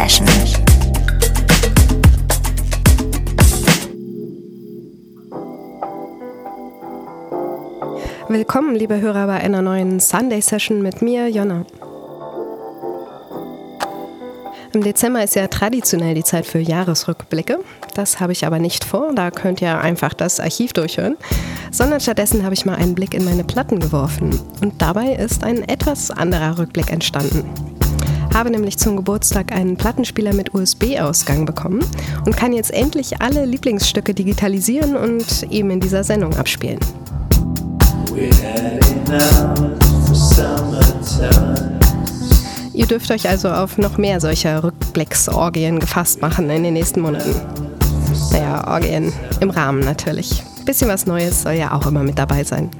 Session. Willkommen, liebe Hörer, bei einer neuen Sunday Session mit mir, Jonna. Im Dezember ist ja traditionell die Zeit für Jahresrückblicke. Das habe ich aber nicht vor, da könnt ihr einfach das Archiv durchhören, sondern stattdessen habe ich mal einen Blick in meine Platten geworfen. Und dabei ist ein etwas anderer Rückblick entstanden. Habe nämlich zum Geburtstag einen Plattenspieler mit USB-Ausgang bekommen und kann jetzt endlich alle Lieblingsstücke digitalisieren und eben in dieser Sendung abspielen. Ihr dürft euch also auf noch mehr solcher Rückblicksorgien gefasst machen in den nächsten Monaten. Naja, Orgien im Rahmen natürlich. Bisschen was Neues soll ja auch immer mit dabei sein.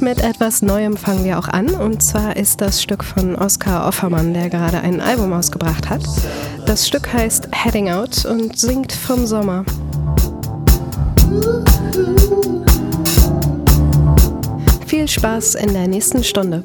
Mit etwas Neuem fangen wir auch an und zwar ist das Stück von Oskar Offermann, der gerade ein Album ausgebracht hat. Das Stück heißt Heading Out und singt vom Sommer. Viel Spaß in der nächsten Stunde.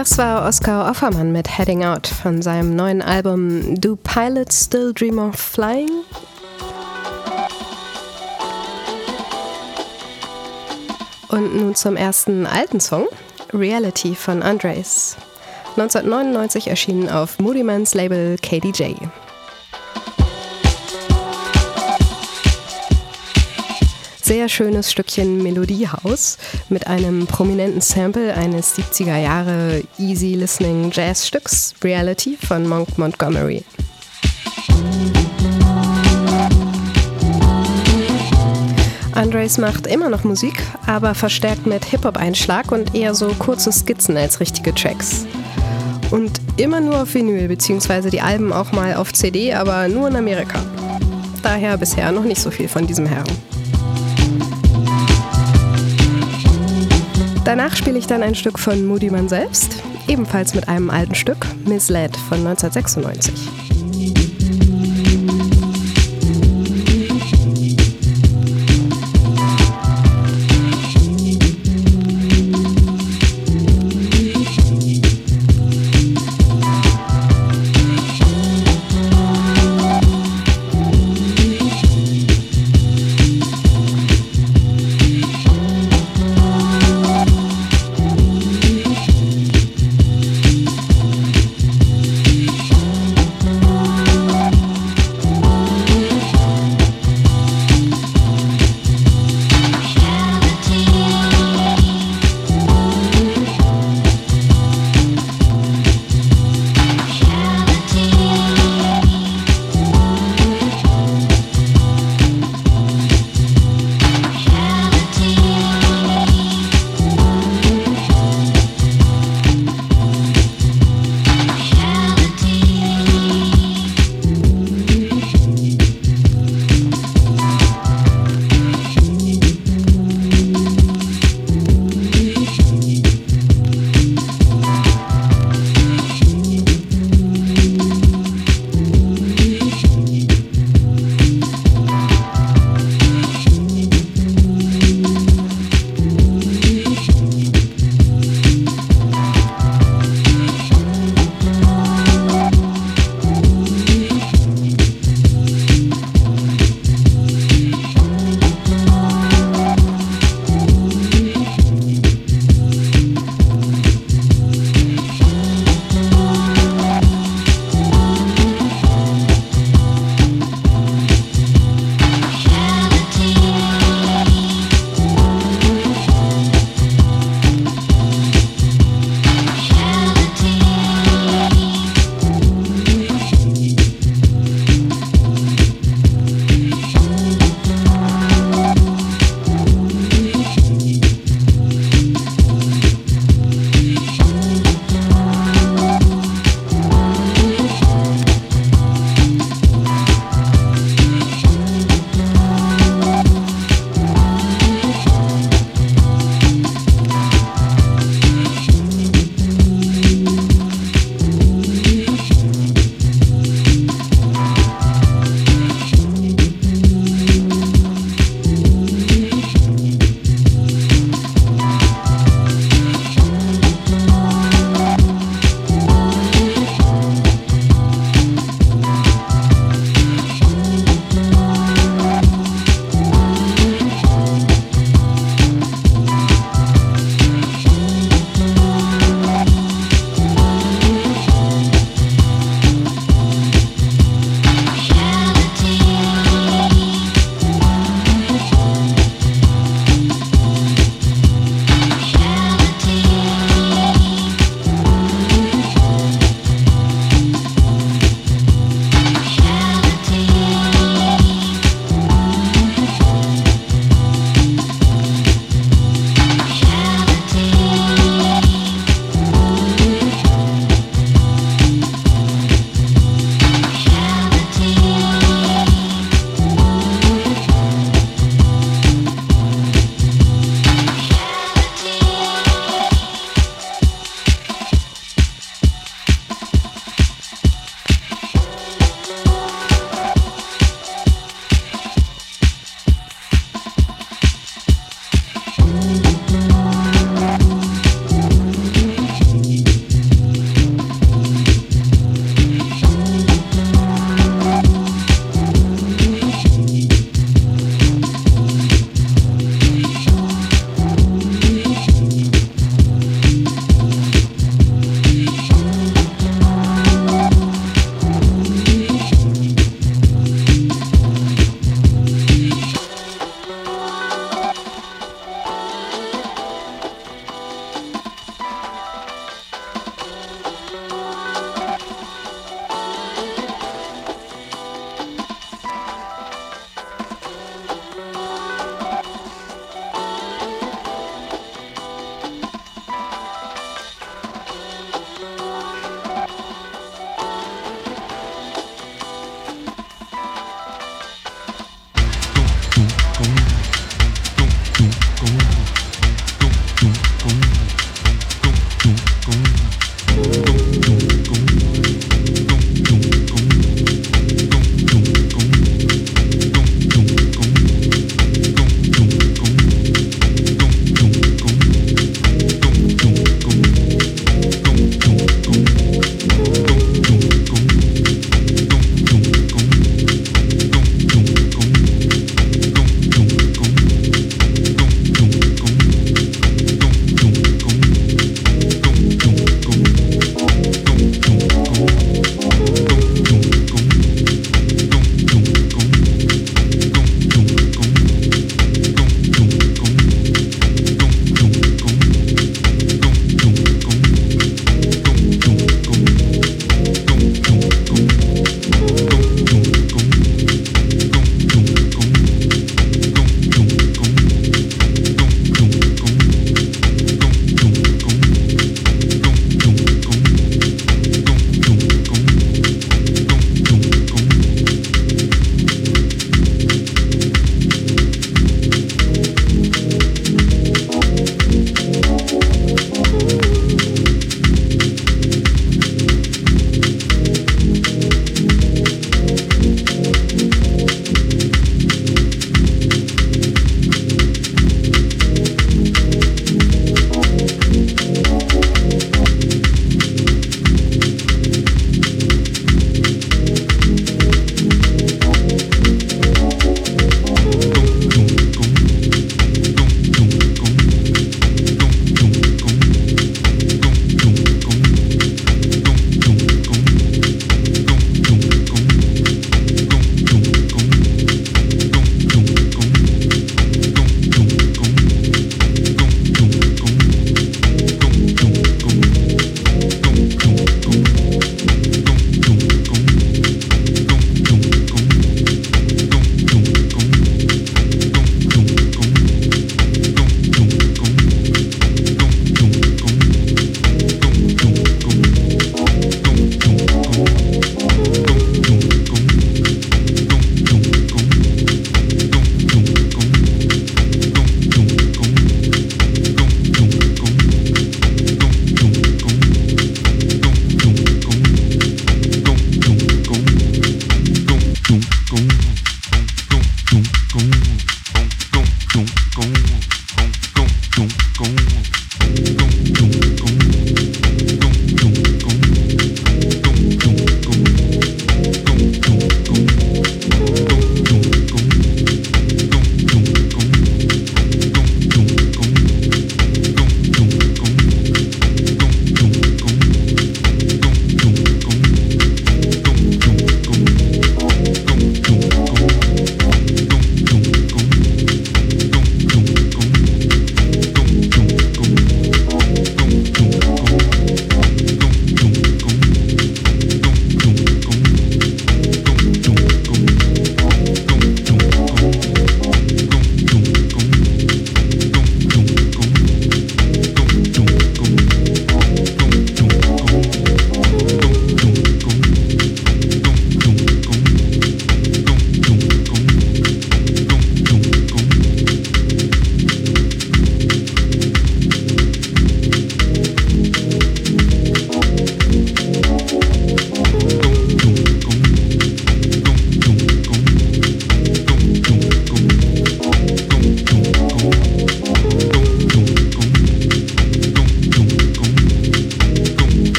Das war Oskar Offermann mit Heading Out von seinem neuen Album Do Pilots Still Dream of Flying? Und nun zum ersten alten Song, Reality von Andres. 1999 erschienen auf Moody Mans Label KDJ. Sehr schönes Stückchen Melodiehaus mit einem prominenten Sample eines 70er Jahre Easy Listening Jazzstücks Reality von Monk Montgomery. Andres macht immer noch Musik, aber verstärkt mit Hip-Hop-Einschlag und eher so kurze Skizzen als richtige Tracks. Und immer nur auf Vinyl, beziehungsweise die Alben auch mal auf CD, aber nur in Amerika. Daher bisher noch nicht so viel von diesem Herrn. Danach spiele ich dann ein Stück von Moody Man selbst, ebenfalls mit einem alten Stück, Misled von 1996.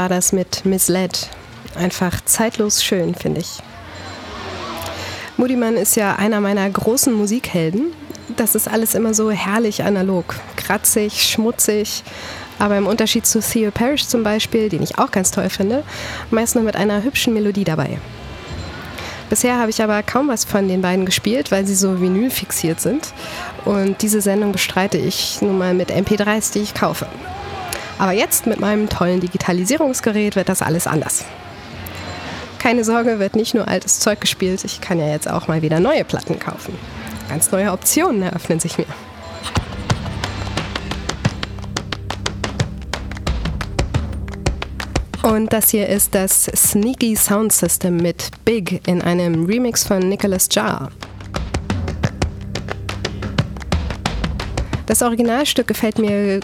war das mit Misled. Einfach zeitlos schön, finde ich. Moodyman ist ja einer meiner großen Musikhelden. Das ist alles immer so herrlich analog, kratzig, schmutzig, aber im Unterschied zu Theo Parrish zum Beispiel, den ich auch ganz toll finde, meist nur mit einer hübschen Melodie dabei. Bisher habe ich aber kaum was von den beiden gespielt, weil sie so Vinyl fixiert sind. Und diese Sendung bestreite ich nun mal mit MP3s, die ich kaufe. Aber jetzt mit meinem tollen Digitalisierungsgerät wird das alles anders. Keine Sorge, wird nicht nur altes Zeug gespielt, ich kann ja jetzt auch mal wieder neue Platten kaufen. Ganz neue Optionen eröffnen sich mir. Und das hier ist das Sneaky Sound System mit Big in einem Remix von Nicholas Jar. Das Originalstück gefällt mir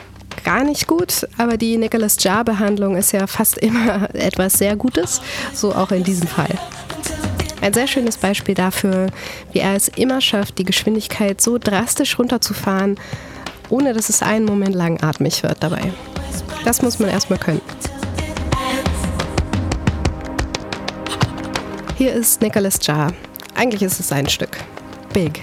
gar nicht gut, aber die Nicholas Jar-Behandlung ist ja fast immer etwas sehr Gutes, so auch in diesem Fall. Ein sehr schönes Beispiel dafür, wie er es immer schafft, die Geschwindigkeit so drastisch runterzufahren, ohne dass es einen Moment lang atmig wird dabei. Das muss man erstmal können. Hier ist Nicholas Jar. Eigentlich ist es sein Stück. Big.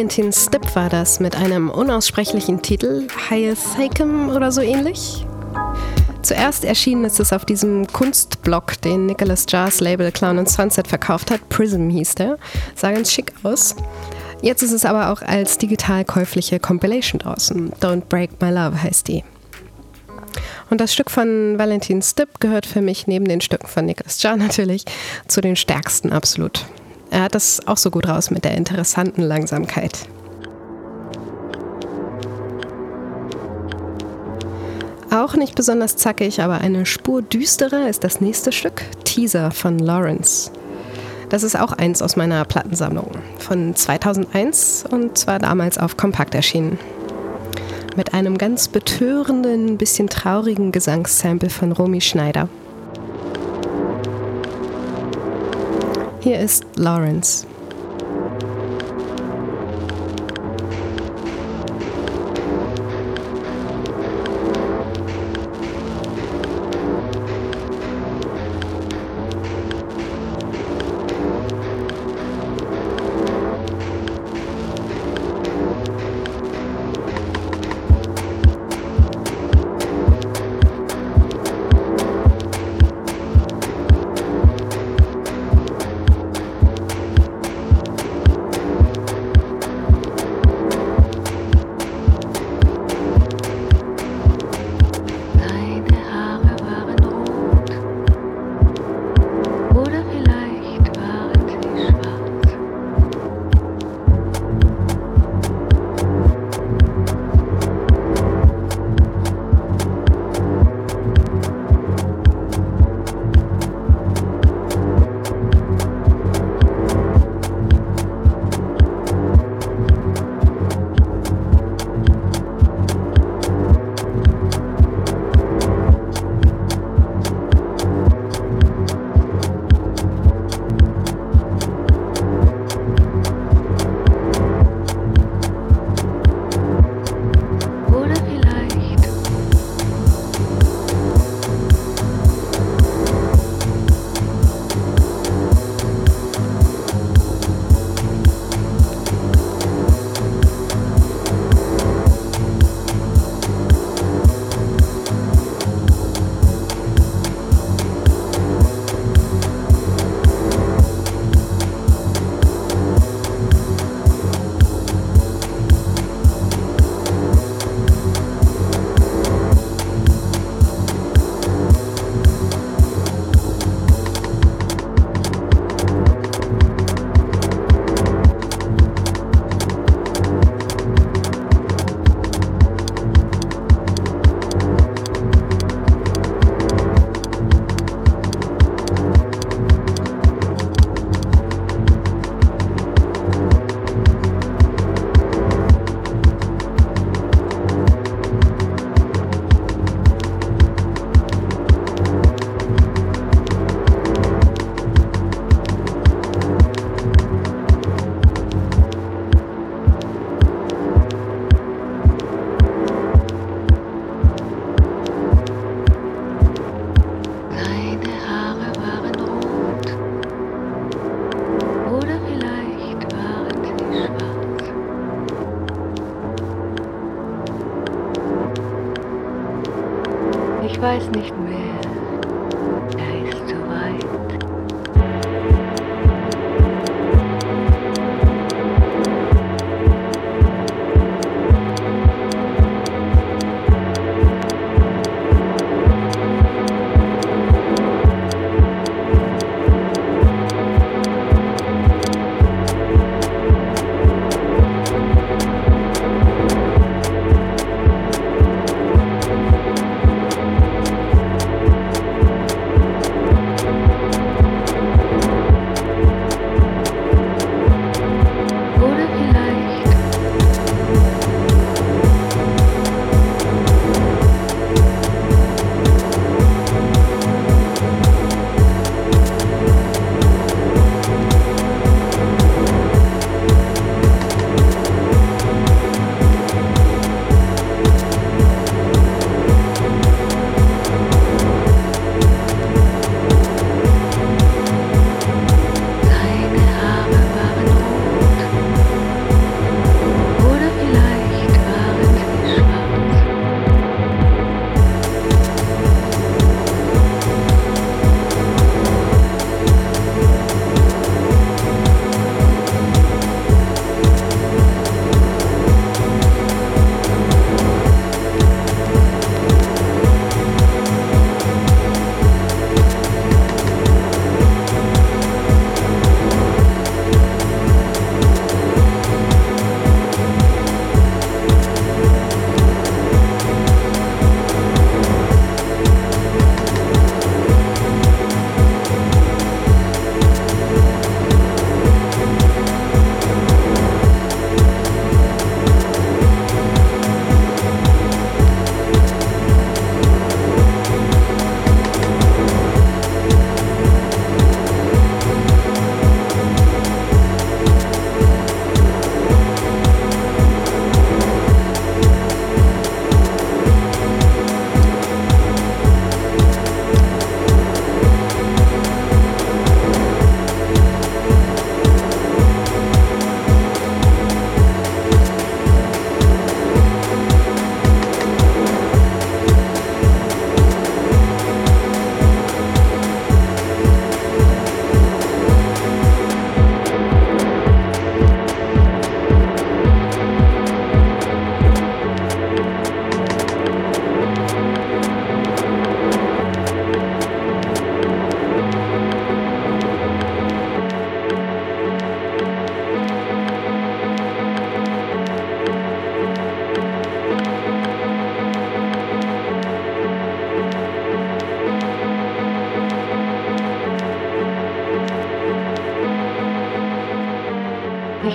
Valentin Stipp war das mit einem unaussprechlichen Titel, Hyathakum oder so ähnlich. Zuerst erschienen ist es auf diesem Kunstblock, den Nicholas Jars Label Clown and Sunset verkauft hat. Prism hieß der. Sah ganz schick aus. Jetzt ist es aber auch als digital käufliche Compilation draußen. Don't Break My Love heißt die. Und das Stück von Valentin Stipp gehört für mich neben den Stücken von Nicholas Jar natürlich zu den stärksten absolut. Er hat das auch so gut raus mit der interessanten Langsamkeit. Auch nicht besonders zackig, aber eine Spur düsterer ist das nächste Stück, Teaser von Lawrence. Das ist auch eins aus meiner Plattensammlung von 2001 und zwar damals auf Kompakt erschienen. Mit einem ganz betörenden, bisschen traurigen Gesangssample von Romy Schneider. Hier ist Lawrence.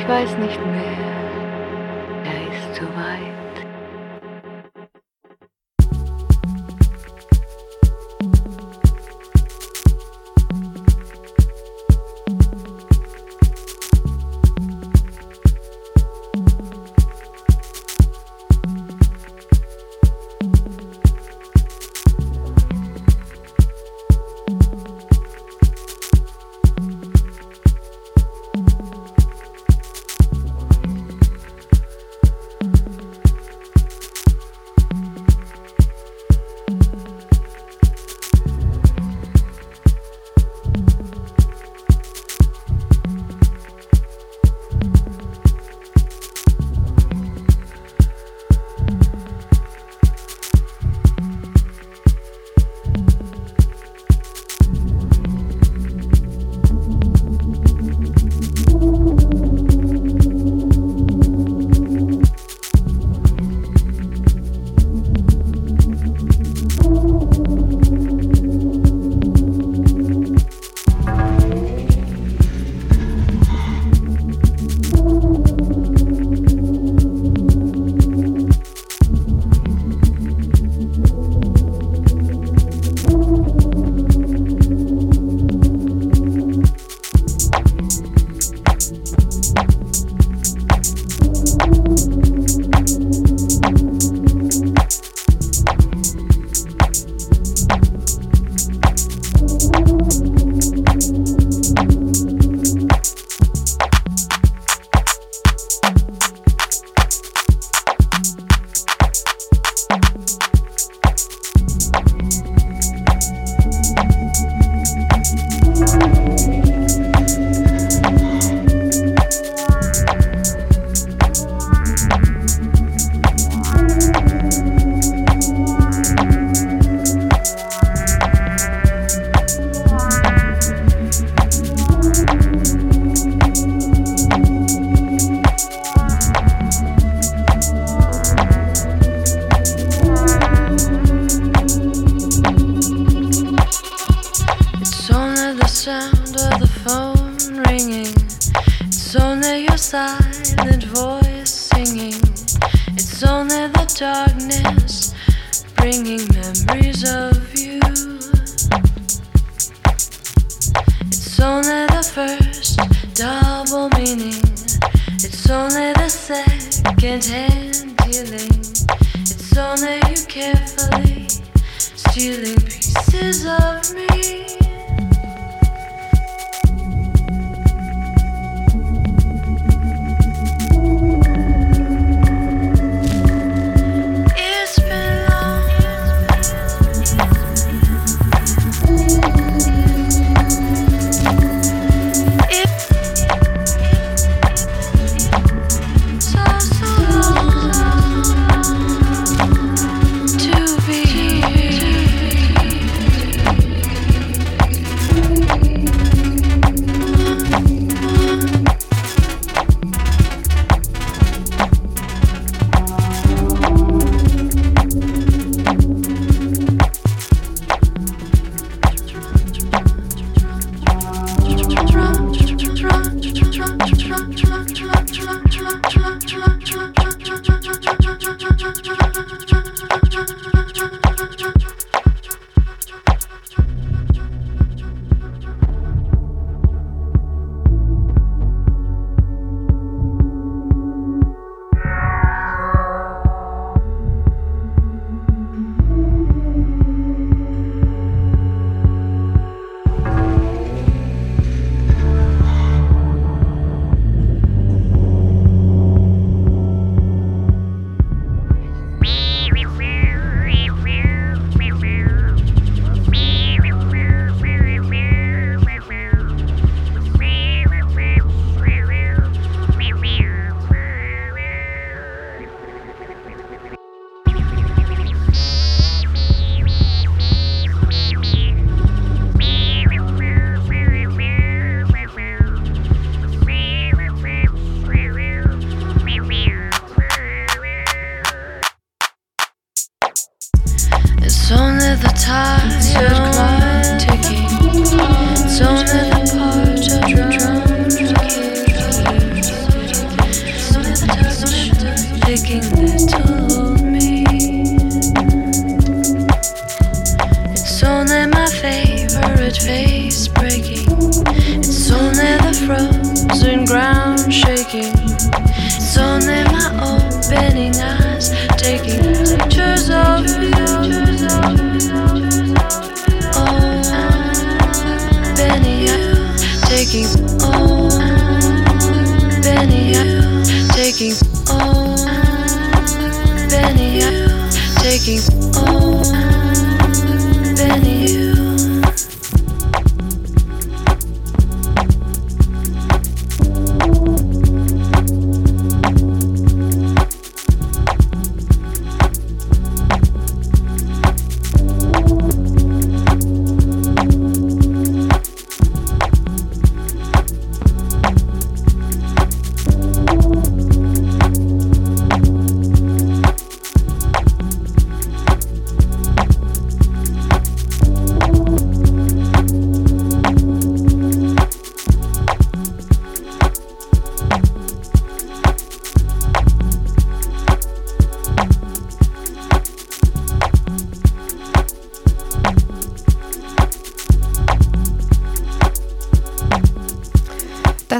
Ich weiß nicht mehr,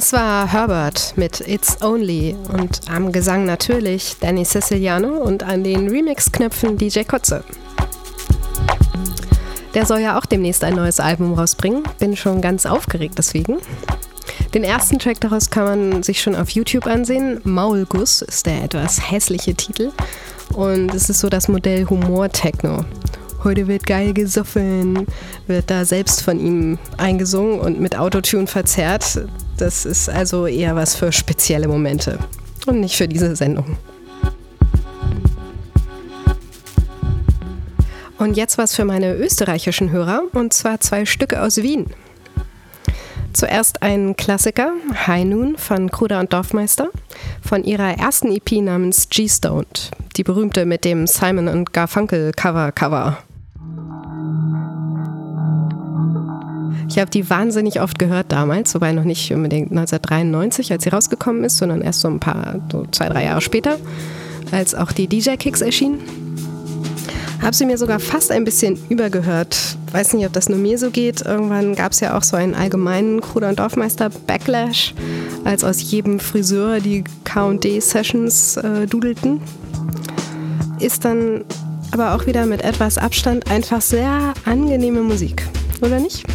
Das war Herbert mit It's Only und am Gesang natürlich Danny Siciliano und an den Remix-Knöpfen DJ Kotze. Der soll ja auch demnächst ein neues Album rausbringen. Bin schon ganz aufgeregt deswegen. Den ersten Track daraus kann man sich schon auf YouTube ansehen. Maulguss ist der etwas hässliche Titel. Und es ist so das Modell Humor-Techno. Heute wird geil gesoffen, wird da selbst von ihm eingesungen und mit Autotune verzerrt. Das ist also eher was für spezielle Momente und nicht für diese Sendung. Und jetzt was für meine österreichischen Hörer, und zwar zwei Stücke aus Wien. Zuerst ein Klassiker, High Noon von Kruder und Dorfmeister, von ihrer ersten EP namens G-Stoned, die berühmte mit dem Simon Garfunkel Cover Cover. Ich habe die wahnsinnig oft gehört damals, wobei noch nicht unbedingt 1993, als sie rausgekommen ist, sondern erst so ein paar, so zwei, drei Jahre später, als auch die DJ-Kicks erschienen. Habe sie mir sogar fast ein bisschen übergehört. Weiß nicht, ob das nur mir so geht. Irgendwann gab es ja auch so einen allgemeinen Kruder- und Dorfmeister-Backlash, als aus jedem Friseur die KD-Sessions äh, dudelten. Ist dann aber auch wieder mit etwas Abstand einfach sehr angenehme Musik, oder nicht?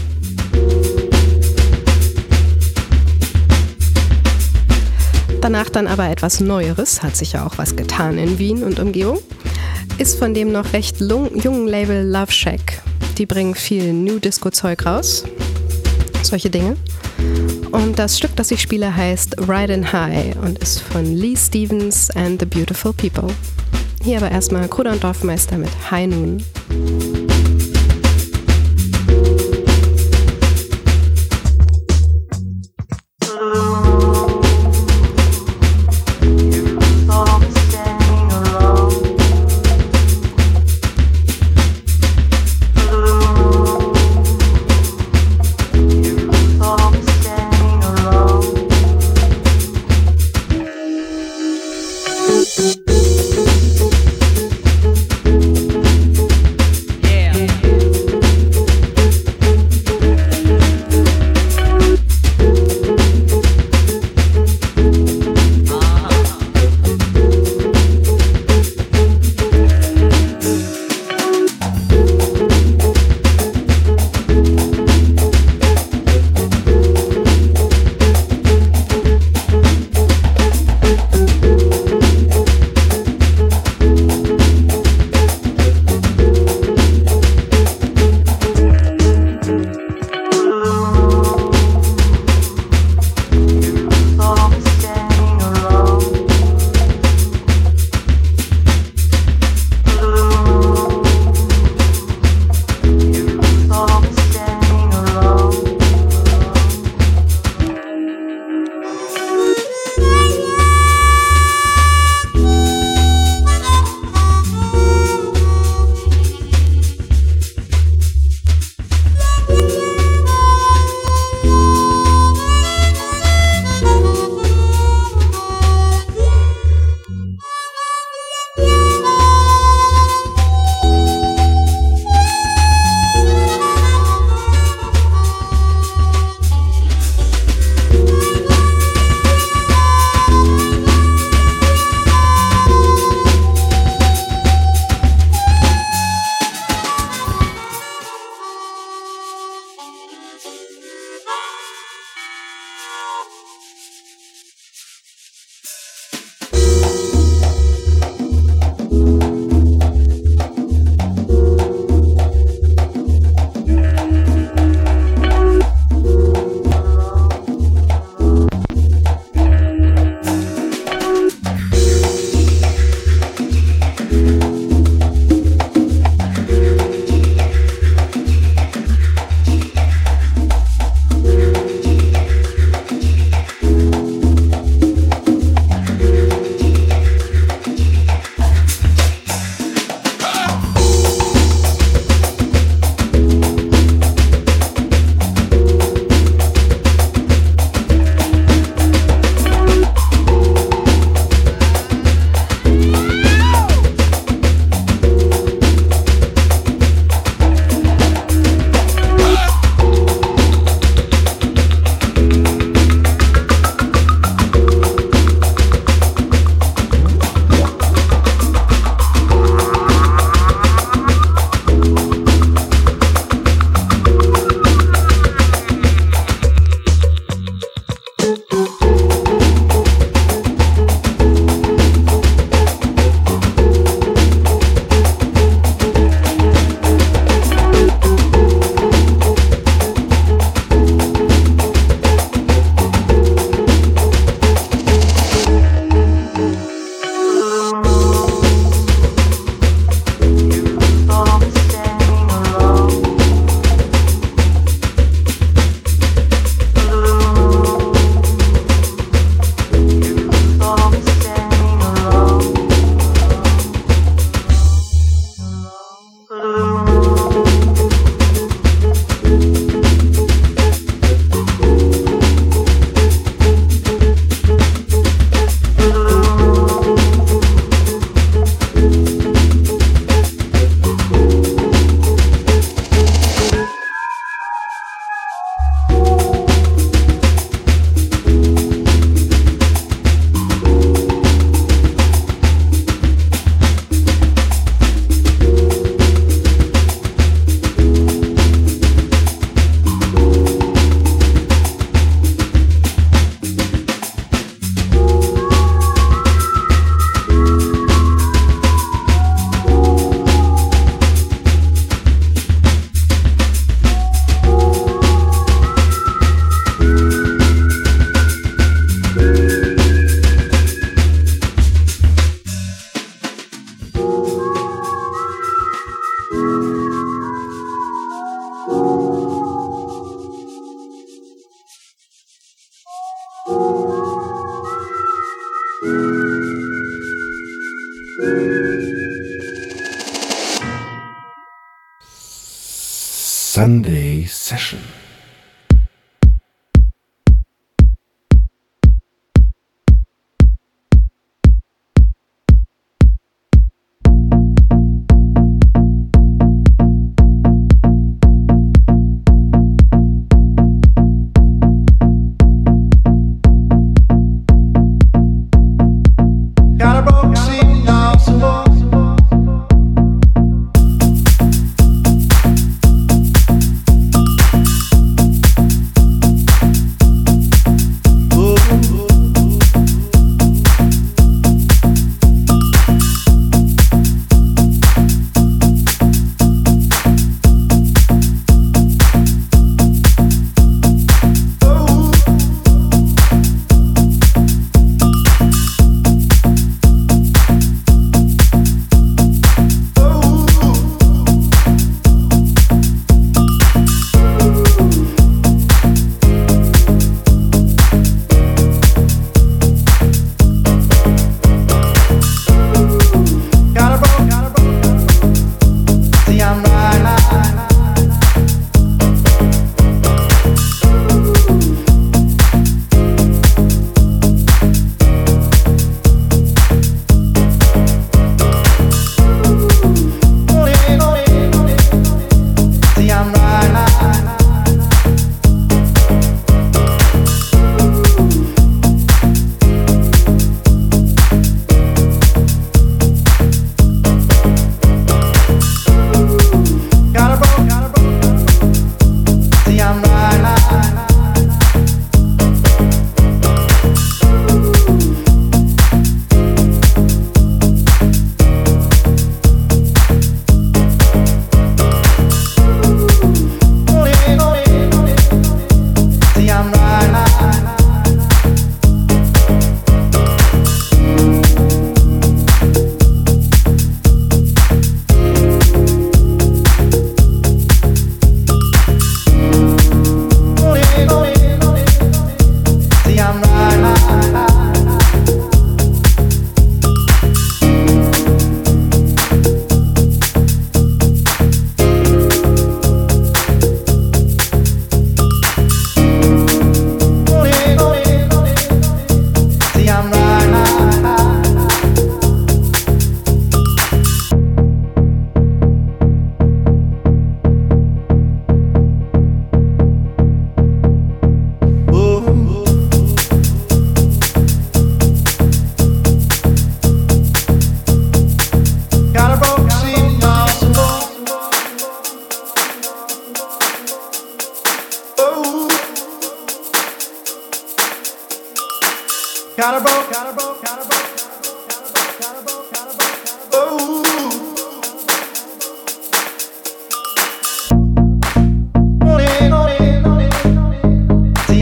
Danach dann aber etwas Neueres, hat sich ja auch was getan in Wien und Umgebung ist von dem noch recht jungen Label Love Shack. Die bringen viel New Disco-Zeug raus. Solche Dinge. Und das Stück, das ich spiele, heißt Ride and High und ist von Lee Stevens and the Beautiful People. Hier aber erstmal Kruder und Dorfmeister mit High Noon.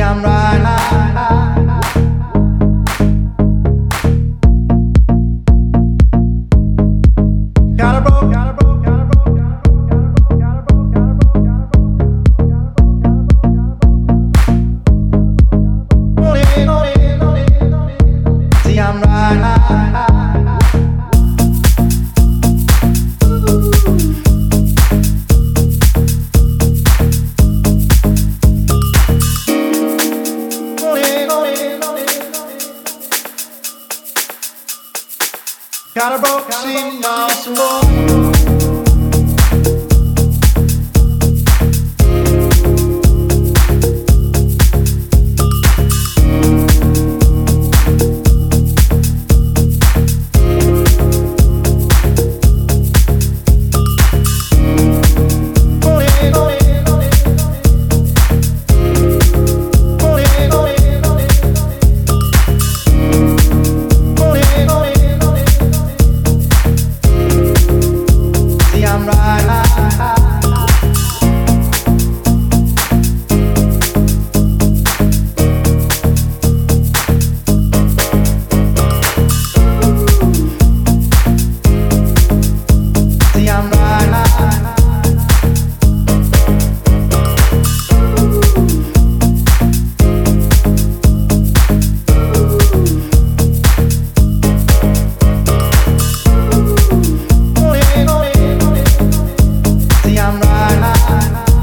I'm right. high.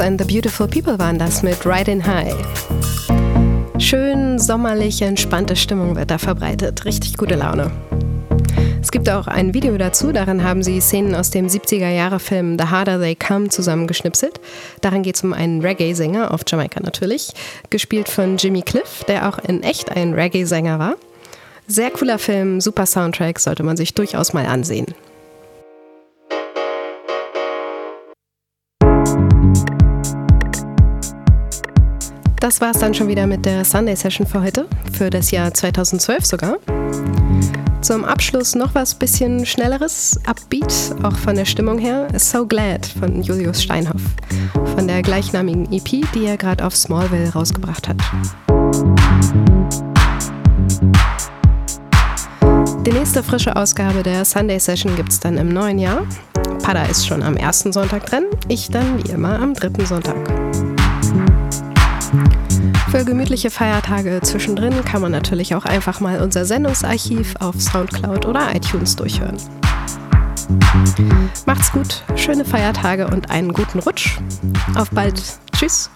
Stevens and the Beautiful People waren das mit Riding High. Schön sommerlich entspannte Stimmung wird da verbreitet. Richtig gute Laune. Es gibt auch ein Video dazu, darin haben sie Szenen aus dem 70er-Jahre-Film The Harder They Come zusammengeschnipselt. Darin geht es um einen Reggae-Sänger, auf Jamaika natürlich, gespielt von Jimmy Cliff, der auch in echt ein Reggae-Sänger war. Sehr cooler Film, super Soundtrack, sollte man sich durchaus mal ansehen. Das war es dann schon wieder mit der Sunday Session für heute, für das Jahr 2012 sogar. Zum Abschluss noch was bisschen schnelleres, Upbeat, auch von der Stimmung her. So Glad von Julius Steinhoff, von der gleichnamigen EP, die er gerade auf Smallville rausgebracht hat. Die nächste frische Ausgabe der Sunday Session gibt es dann im neuen Jahr. Pada ist schon am ersten Sonntag drin, ich dann wie immer am dritten Sonntag. Für gemütliche Feiertage zwischendrin kann man natürlich auch einfach mal unser Sendungsarchiv auf Soundcloud oder iTunes durchhören. Macht's gut, schöne Feiertage und einen guten Rutsch. Auf bald. Tschüss.